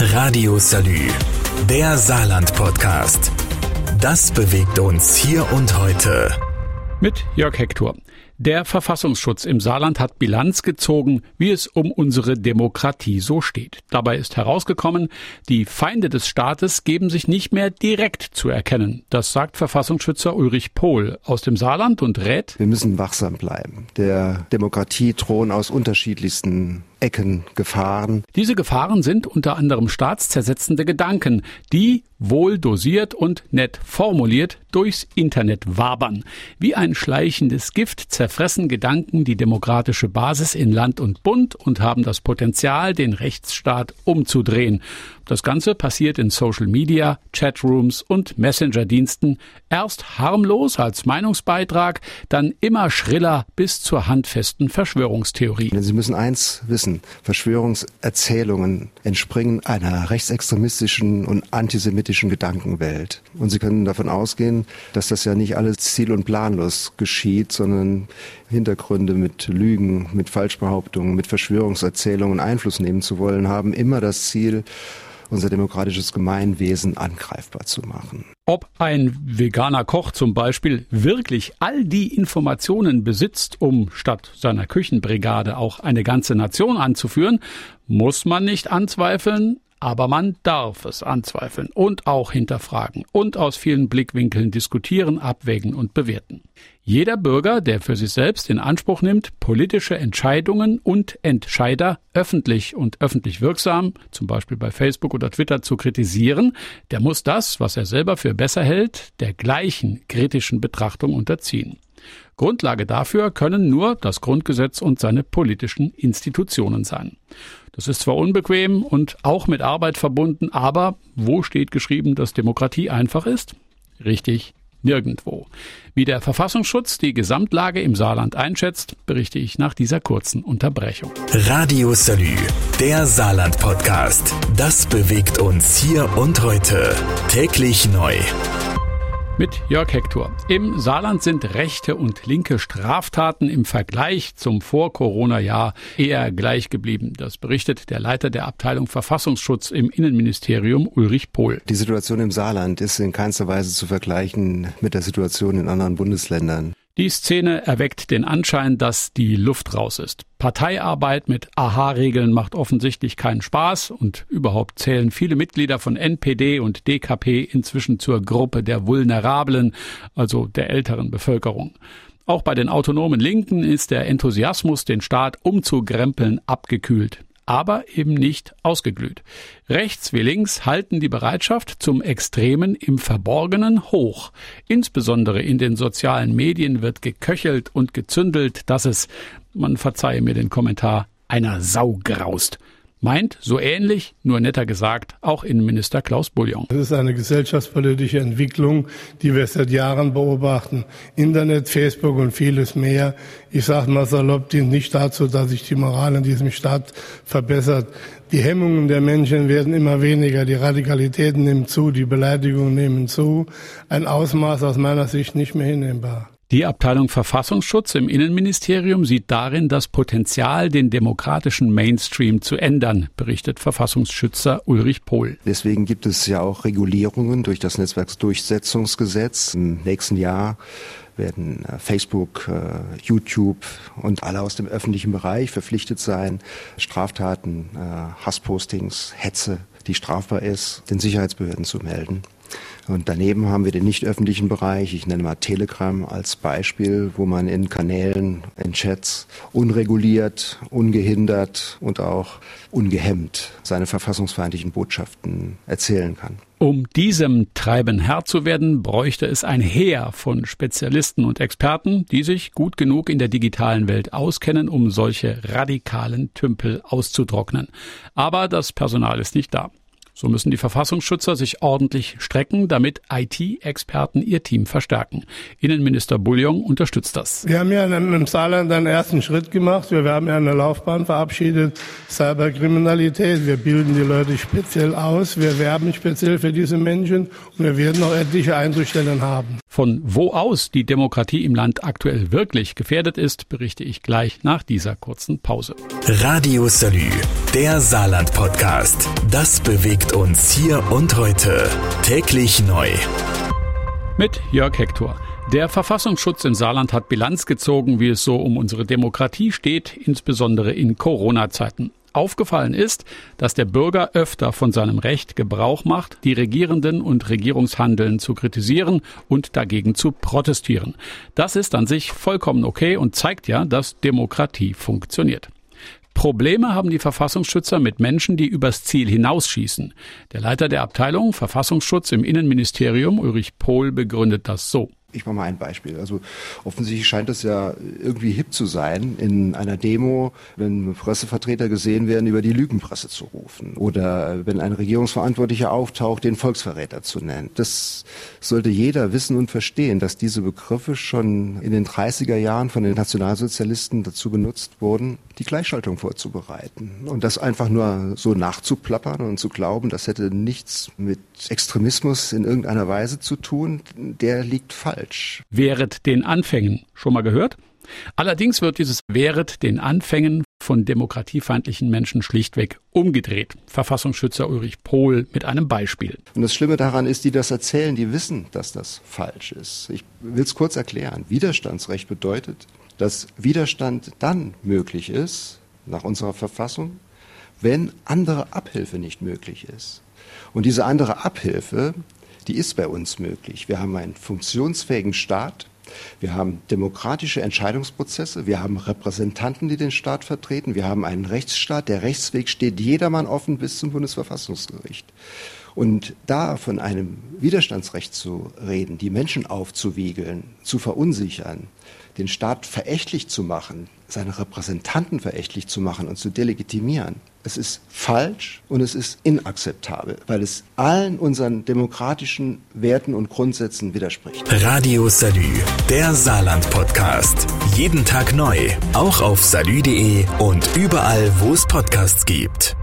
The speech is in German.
Radio Salü, der Saarland-Podcast. Das bewegt uns hier und heute. Mit Jörg Hector. Der Verfassungsschutz im Saarland hat Bilanz gezogen, wie es um unsere Demokratie so steht. Dabei ist herausgekommen, die Feinde des Staates geben sich nicht mehr direkt zu erkennen. Das sagt Verfassungsschützer Ulrich Pohl aus dem Saarland und rät, wir müssen wachsam bleiben. Der Demokratie drohen aus unterschiedlichsten Ecken Gefahren. Diese Gefahren sind unter anderem staatszersetzende Gedanken, die wohl dosiert und nett formuliert durchs Internet wabern. Wie ein schleichendes Gift zerfressen Gedanken die demokratische Basis in Land und Bund und haben das Potenzial, den Rechtsstaat umzudrehen. Das Ganze passiert in Social Media, Chatrooms und Messenger-Diensten. Erst harmlos als Meinungsbeitrag, dann immer schriller bis zur handfesten Verschwörungstheorie. Sie müssen eins wissen. Verschwörungserzählungen entspringen einer rechtsextremistischen und antisemitischen Gedankenwelt. Und Sie können davon ausgehen, dass das ja nicht alles ziel- und planlos geschieht, sondern Hintergründe mit Lügen, mit Falschbehauptungen, mit Verschwörungserzählungen Einfluss nehmen zu wollen, haben immer das Ziel, unser demokratisches Gemeinwesen angreifbar zu machen. Ob ein veganer Koch zum Beispiel wirklich all die Informationen besitzt, um statt seiner Küchenbrigade auch eine ganze Nation anzuführen, muss man nicht anzweifeln, aber man darf es anzweifeln und auch hinterfragen und aus vielen Blickwinkeln diskutieren, abwägen und bewerten. Jeder Bürger, der für sich selbst in Anspruch nimmt, politische Entscheidungen und Entscheider öffentlich und öffentlich wirksam, zum Beispiel bei Facebook oder Twitter, zu kritisieren, der muss das, was er selber für besser hält, der gleichen kritischen Betrachtung unterziehen. Grundlage dafür können nur das Grundgesetz und seine politischen Institutionen sein. Das ist zwar unbequem und auch mit Arbeit verbunden, aber wo steht geschrieben, dass Demokratie einfach ist? Richtig, nirgendwo. Wie der Verfassungsschutz die Gesamtlage im Saarland einschätzt, berichte ich nach dieser kurzen Unterbrechung. Radio Salü, der Saarland-Podcast. Das bewegt uns hier und heute. Täglich neu mit Jörg Hector. Im Saarland sind rechte und linke Straftaten im Vergleich zum Vor-Corona-Jahr eher gleich geblieben. Das berichtet der Leiter der Abteilung Verfassungsschutz im Innenministerium Ulrich Pohl. Die Situation im Saarland ist in keinster Weise zu vergleichen mit der Situation in anderen Bundesländern. Die Szene erweckt den Anschein, dass die Luft raus ist. Parteiarbeit mit Aha-Regeln macht offensichtlich keinen Spaß und überhaupt zählen viele Mitglieder von NPD und DKP inzwischen zur Gruppe der Vulnerablen, also der älteren Bevölkerung. Auch bei den autonomen Linken ist der Enthusiasmus, den Staat umzugrempeln, abgekühlt aber eben nicht ausgeglüht. Rechts wie links halten die Bereitschaft zum Extremen im Verborgenen hoch. Insbesondere in den sozialen Medien wird geköchelt und gezündelt, dass es, man verzeihe mir den Kommentar, einer Sau graust meint, so ähnlich, nur netter gesagt, auch Innenminister Klaus Bullion. Das ist eine gesellschaftspolitische Entwicklung, die wir seit Jahren beobachten. Internet, Facebook und vieles mehr. Ich sage mal salopp, dient nicht dazu, dass sich die Moral in diesem Staat verbessert. Die Hemmungen der Menschen werden immer weniger, die Radikalitäten nehmen zu, die Beleidigungen nehmen zu. Ein Ausmaß aus meiner Sicht nicht mehr hinnehmbar. Die Abteilung Verfassungsschutz im Innenministerium sieht darin das Potenzial, den demokratischen Mainstream zu ändern, berichtet Verfassungsschützer Ulrich Pohl. Deswegen gibt es ja auch Regulierungen durch das Netzwerksdurchsetzungsgesetz. Im nächsten Jahr werden äh, Facebook, äh, YouTube und alle aus dem öffentlichen Bereich verpflichtet sein, Straftaten, äh, Hasspostings, Hetze, die strafbar ist, den Sicherheitsbehörden zu melden. Und daneben haben wir den nicht öffentlichen Bereich. Ich nenne mal Telegram als Beispiel, wo man in Kanälen, in Chats unreguliert, ungehindert und auch ungehemmt seine verfassungsfeindlichen Botschaften erzählen kann. Um diesem Treiben Herr zu werden, bräuchte es ein Heer von Spezialisten und Experten, die sich gut genug in der digitalen Welt auskennen, um solche radikalen Tümpel auszutrocknen. Aber das Personal ist nicht da. So müssen die Verfassungsschützer sich ordentlich strecken, damit IT-Experten ihr Team verstärken. Innenminister Bullion unterstützt das. Wir haben ja im Saarland einen ersten Schritt gemacht. Wir haben ja eine Laufbahn verabschiedet, Cyberkriminalität. Wir bilden die Leute speziell aus. Wir werben speziell für diese Menschen und wir werden auch etliche Einzelstellen haben. Von wo aus die Demokratie im Land aktuell wirklich gefährdet ist, berichte ich gleich nach dieser kurzen Pause. Radio Salü, der Saarland-Podcast. Das bewegt uns hier und heute. Täglich neu. Mit Jörg Hector. Der Verfassungsschutz in Saarland hat Bilanz gezogen, wie es so um unsere Demokratie steht, insbesondere in Corona-Zeiten. Aufgefallen ist, dass der Bürger öfter von seinem Recht Gebrauch macht, die Regierenden und Regierungshandeln zu kritisieren und dagegen zu protestieren. Das ist an sich vollkommen okay und zeigt ja, dass Demokratie funktioniert. Probleme haben die Verfassungsschützer mit Menschen, die übers Ziel hinausschießen. Der Leiter der Abteilung Verfassungsschutz im Innenministerium, Ulrich Pohl, begründet das so. Ich mache mal ein Beispiel. Also offensichtlich scheint es ja irgendwie hip zu sein, in einer Demo, wenn Pressevertreter gesehen werden, über die Lügenpresse zu rufen oder wenn ein Regierungsverantwortlicher auftaucht, den Volksverräter zu nennen. Das sollte jeder wissen und verstehen, dass diese Begriffe schon in den 30er Jahren von den Nationalsozialisten dazu benutzt wurden, die Gleichschaltung vorzubereiten. Und das einfach nur so nachzuplappern und zu glauben, das hätte nichts mit Extremismus in irgendeiner Weise zu tun, der liegt falsch. Wäret den Anfängen. Schon mal gehört? Allerdings wird dieses Wäret den Anfängen von demokratiefeindlichen Menschen schlichtweg umgedreht. Verfassungsschützer Ulrich Pohl mit einem Beispiel. Und das Schlimme daran ist, die das erzählen, die wissen, dass das falsch ist. Ich will es kurz erklären. Widerstandsrecht bedeutet, dass Widerstand dann möglich ist, nach unserer Verfassung, wenn andere Abhilfe nicht möglich ist. Und diese andere Abhilfe, die ist bei uns möglich. Wir haben einen funktionsfähigen Staat, wir haben demokratische Entscheidungsprozesse, wir haben Repräsentanten, die den Staat vertreten, wir haben einen Rechtsstaat, der Rechtsweg steht jedermann offen bis zum Bundesverfassungsgericht. Und da von einem Widerstandsrecht zu reden, die Menschen aufzuwiegeln, zu verunsichern, den Staat verächtlich zu machen, seine Repräsentanten verächtlich zu machen und zu delegitimieren, es ist falsch und es ist inakzeptabel, weil es allen unseren demokratischen Werten und Grundsätzen widerspricht. Radio Salü, der Saarland-Podcast. Jeden Tag neu, auch auf salü.de und überall, wo es Podcasts gibt.